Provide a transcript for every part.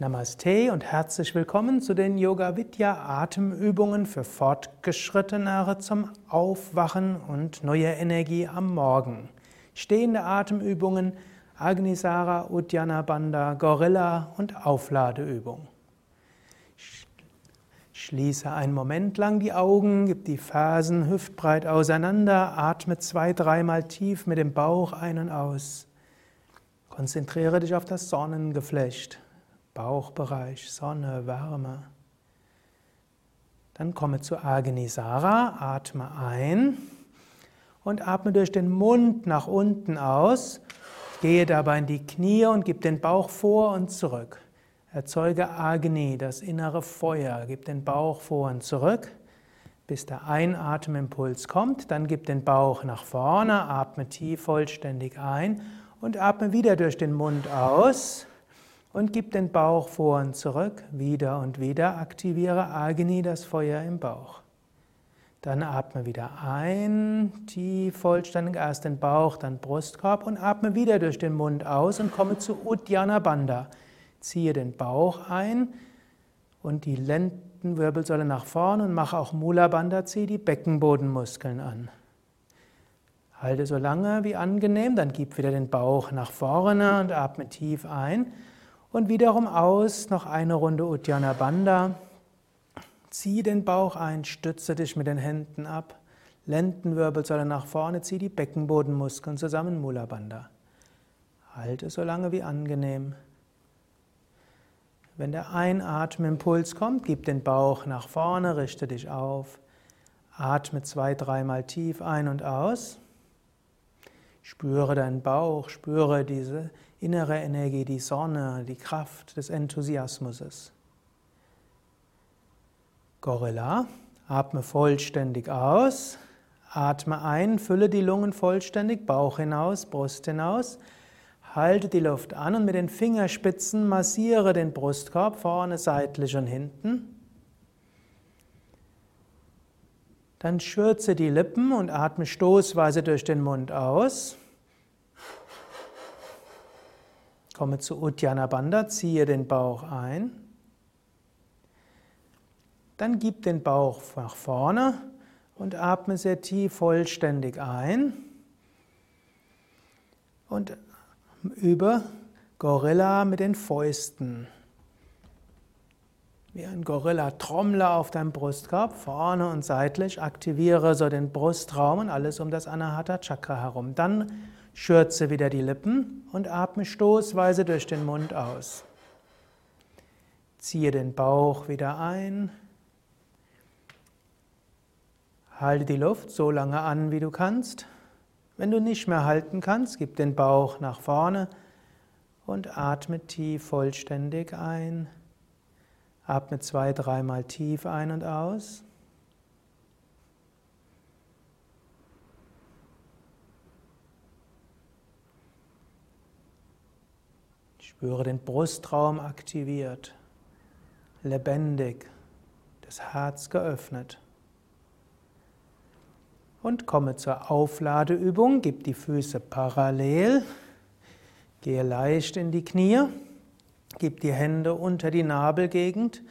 Namaste und herzlich willkommen zu den Yoga Vidya Atemübungen für Fortgeschrittenere zum Aufwachen und neue Energie am Morgen. Stehende Atemübungen Agnisara, Uddiyana Bandha, Gorilla und Aufladeübung. Schließe einen Moment lang die Augen, gib die Fersen hüftbreit auseinander, atme zwei, dreimal tief mit dem Bauch ein und aus. Konzentriere dich auf das Sonnengeflecht. Bauchbereich, Sonne, Wärme. Dann komme zu Agnisara, atme ein und atme durch den Mund nach unten aus. Gehe dabei in die Knie und gib den Bauch vor und zurück. Erzeuge Agni, das innere Feuer, gib den Bauch vor und zurück, bis der Einatemimpuls kommt. Dann gib den Bauch nach vorne, atme tief vollständig ein und atme wieder durch den Mund aus und gib den Bauch vor und zurück, wieder und wieder. Aktiviere Agni, das Feuer im Bauch. Dann atme wieder ein, tief, vollständig, erst den Bauch, dann Brustkorb und atme wieder durch den Mund aus und komme zu Uddiyana Bandha. Ziehe den Bauch ein und die Lendenwirbelsäule nach vorne und mache auch Mula Bandha, ziehe die Beckenbodenmuskeln an. Halte so lange wie angenehm, dann gib wieder den Bauch nach vorne und atme tief ein. Und wiederum aus, noch eine Runde Uddiyana Bandha. Zieh den Bauch ein, stütze dich mit den Händen ab. Lendenwirbelsäule nach vorne, zieh die Beckenbodenmuskeln zusammen, Mula Bandha. Halte so lange wie angenehm. Wenn der Einatmimpuls kommt, gib den Bauch nach vorne, richte dich auf. Atme zwei, dreimal tief ein und aus. Spüre deinen Bauch, spüre diese innere Energie, die Sonne, die Kraft des Enthusiasmus. Gorilla, atme vollständig aus, atme ein, fülle die Lungen vollständig, Bauch hinaus, Brust hinaus, halte die Luft an und mit den Fingerspitzen massiere den Brustkorb vorne, seitlich und hinten. Dann schürze die Lippen und atme stoßweise durch den Mund aus. Komme zu Uddiyana Bandha, ziehe den Bauch ein. Dann gib den Bauch nach vorne und atme sehr tief vollständig ein. Und über Gorilla mit den Fäusten. Wie ein Gorilla-Trommler auf deinem Brustkorb, vorne und seitlich. Aktiviere so den Brustraum und alles um das Anahata Chakra herum. Dann Schürze wieder die Lippen und atme stoßweise durch den Mund aus. Ziehe den Bauch wieder ein. Halte die Luft so lange an, wie du kannst. Wenn du nicht mehr halten kannst, gib den Bauch nach vorne und atme tief vollständig ein. Atme zwei, dreimal tief ein und aus. Spüre den Brustraum aktiviert, lebendig, das Herz geöffnet. Und komme zur Aufladeübung. Gib die Füße parallel. Gehe leicht in die Knie. Gib die Hände unter die Nabelgegend.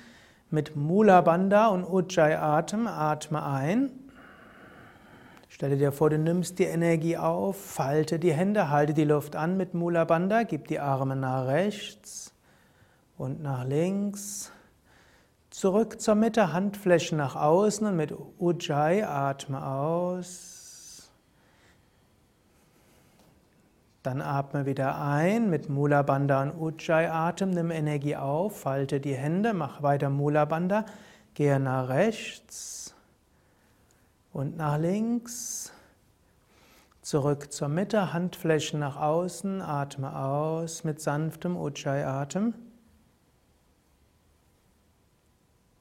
Mit Mula Bandha und Ujjayi Atem atme ein. Stelle dir vor, du nimmst die Energie auf, falte die Hände, halte die Luft an mit Mula Bandha, gib die Arme nach rechts und nach links. Zurück zur Mitte, Handflächen nach außen und mit Ujjayi atme aus. Dann atme wieder ein mit Mula Bandha und Ujjayi Atem, nimm Energie auf, falte die Hände, mach weiter Mula Bandha, gehe nach rechts und nach links. Zurück zur Mitte, Handflächen nach außen, atme aus mit sanftem Ujjayi-Atem.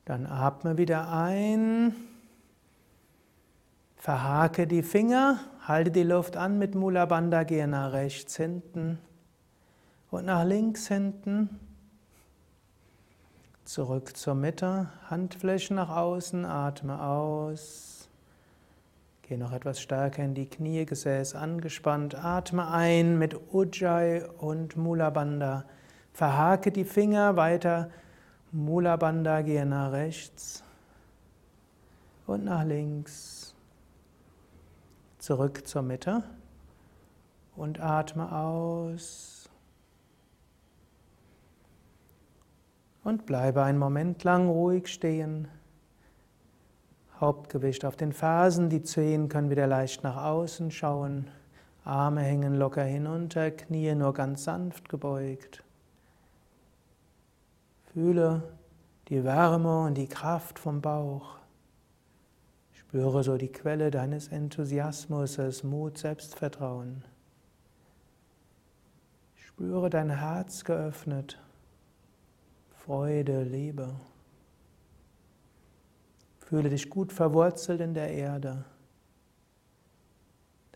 Dann atme wieder ein. Verhake die Finger, halte die Luft an mit Mula Bandha, gehe nach rechts hinten und nach links hinten. Zurück zur Mitte, Handflächen nach außen, atme aus. Geh noch etwas stärker in die Knie, Gesäß angespannt. Atme ein mit Ujjayi und Mula Bandha. Verhake die Finger weiter. Mula Bandha gehe nach rechts und nach links. Zurück zur Mitte und atme aus. Und bleibe einen Moment lang ruhig stehen. Hauptgewicht auf den Fersen, die Zehen können wieder leicht nach außen schauen. Arme hängen locker hinunter, Knie nur ganz sanft gebeugt. Fühle die Wärme und die Kraft vom Bauch. Spüre so die Quelle deines Enthusiasmus, Mut, Selbstvertrauen. Spüre dein Herz geöffnet, Freude, Liebe. Fühle dich gut verwurzelt in der Erde.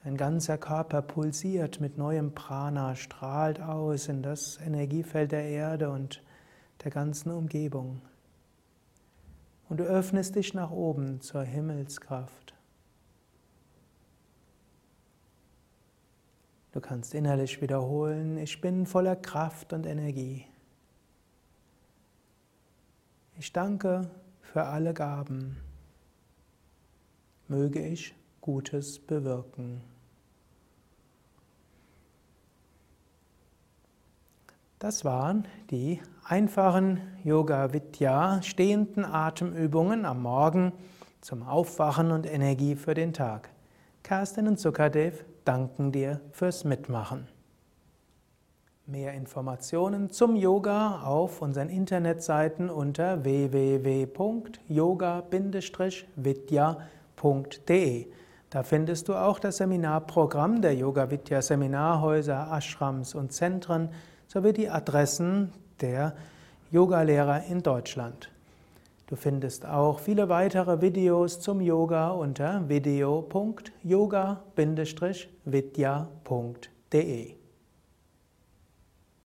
Dein ganzer Körper pulsiert mit neuem Prana, strahlt aus in das Energiefeld der Erde und der ganzen Umgebung. Und du öffnest dich nach oben zur Himmelskraft. Du kannst innerlich wiederholen, ich bin voller Kraft und Energie. Ich danke für alle Gaben. Möge ich Gutes bewirken. Das waren die einfachen Yoga Vidya stehenden Atemübungen am Morgen zum Aufwachen und Energie für den Tag. Kerstin und Sukadev danken dir fürs Mitmachen. Mehr Informationen zum Yoga auf unseren Internetseiten unter www.yoga-vidya.de. Da findest du auch das Seminarprogramm der Yoga Vidya Seminarhäuser, Ashrams und Zentren sowie die Adressen der Yogalehrer in Deutschland. Du findest auch viele weitere Videos zum Yoga unter video.yoga-vidya.de.